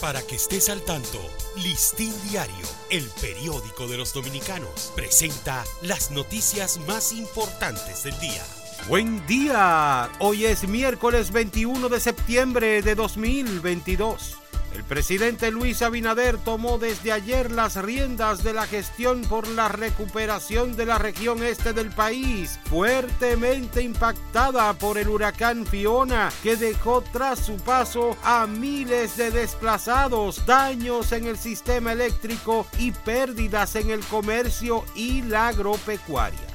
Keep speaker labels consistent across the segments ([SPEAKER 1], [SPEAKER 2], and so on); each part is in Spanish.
[SPEAKER 1] Para que estés al tanto, Listín Diario, el periódico de los dominicanos, presenta las noticias más importantes del día.
[SPEAKER 2] Buen día, hoy es miércoles 21 de septiembre de 2022. El presidente Luis Abinader tomó desde ayer las riendas de la gestión por la recuperación de la región este del país, fuertemente impactada por el huracán Fiona, que dejó tras su paso a miles de desplazados, daños en el sistema eléctrico y pérdidas en el comercio y la agropecuaria.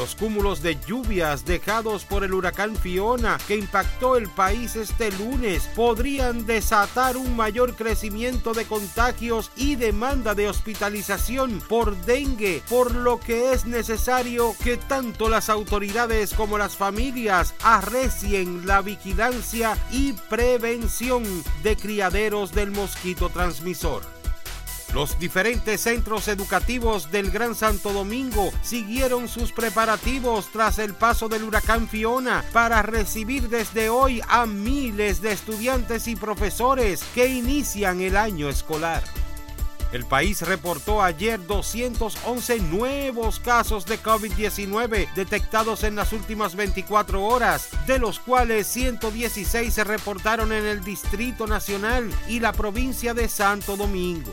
[SPEAKER 2] Los cúmulos de lluvias dejados por el huracán Fiona que impactó el país este lunes podrían desatar un mayor crecimiento de contagios y demanda de hospitalización por dengue, por lo que es necesario que tanto las autoridades como las familias arrecien la vigilancia y prevención de criaderos del mosquito transmisor. Los diferentes centros educativos del Gran Santo Domingo siguieron sus preparativos tras el paso del huracán Fiona para recibir desde hoy a miles de estudiantes y profesores que inician el año escolar. El país reportó ayer 211 nuevos casos de COVID-19 detectados en las últimas 24 horas, de los cuales 116 se reportaron en el Distrito Nacional y la provincia de Santo Domingo.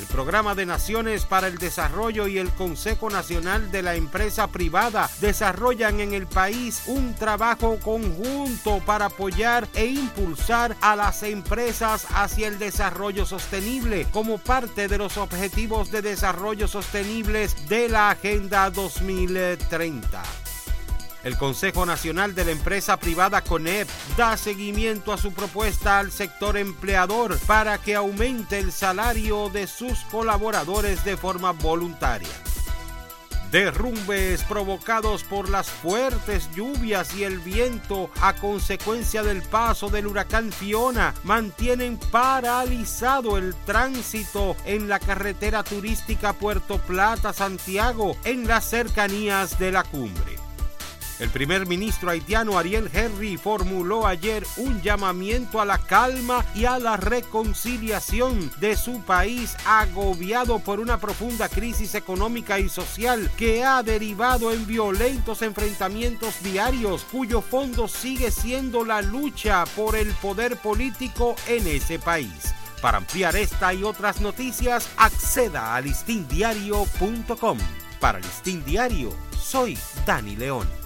[SPEAKER 2] El Programa de Naciones para el Desarrollo y el Consejo Nacional de la Empresa Privada desarrollan en el país un trabajo conjunto para apoyar e impulsar a las empresas hacia el desarrollo sostenible como parte de los objetivos de desarrollo sostenibles de la Agenda 2030. El Consejo Nacional de la Empresa Privada CONEP da seguimiento a su propuesta al sector empleador para que aumente el salario de sus colaboradores de forma voluntaria. Derrumbes provocados por las fuertes lluvias y el viento a consecuencia del paso del huracán Fiona mantienen paralizado el tránsito en la carretera turística Puerto Plata-Santiago en las cercanías de la cumbre. El primer ministro haitiano Ariel Henry formuló ayer un llamamiento a la calma y a la reconciliación de su país agobiado por una profunda crisis económica y social que ha derivado en violentos enfrentamientos diarios cuyo fondo sigue siendo la lucha por el poder político en ese país. Para ampliar esta y otras noticias, acceda a listindiario.com. Para Listín Diario, soy Dani León.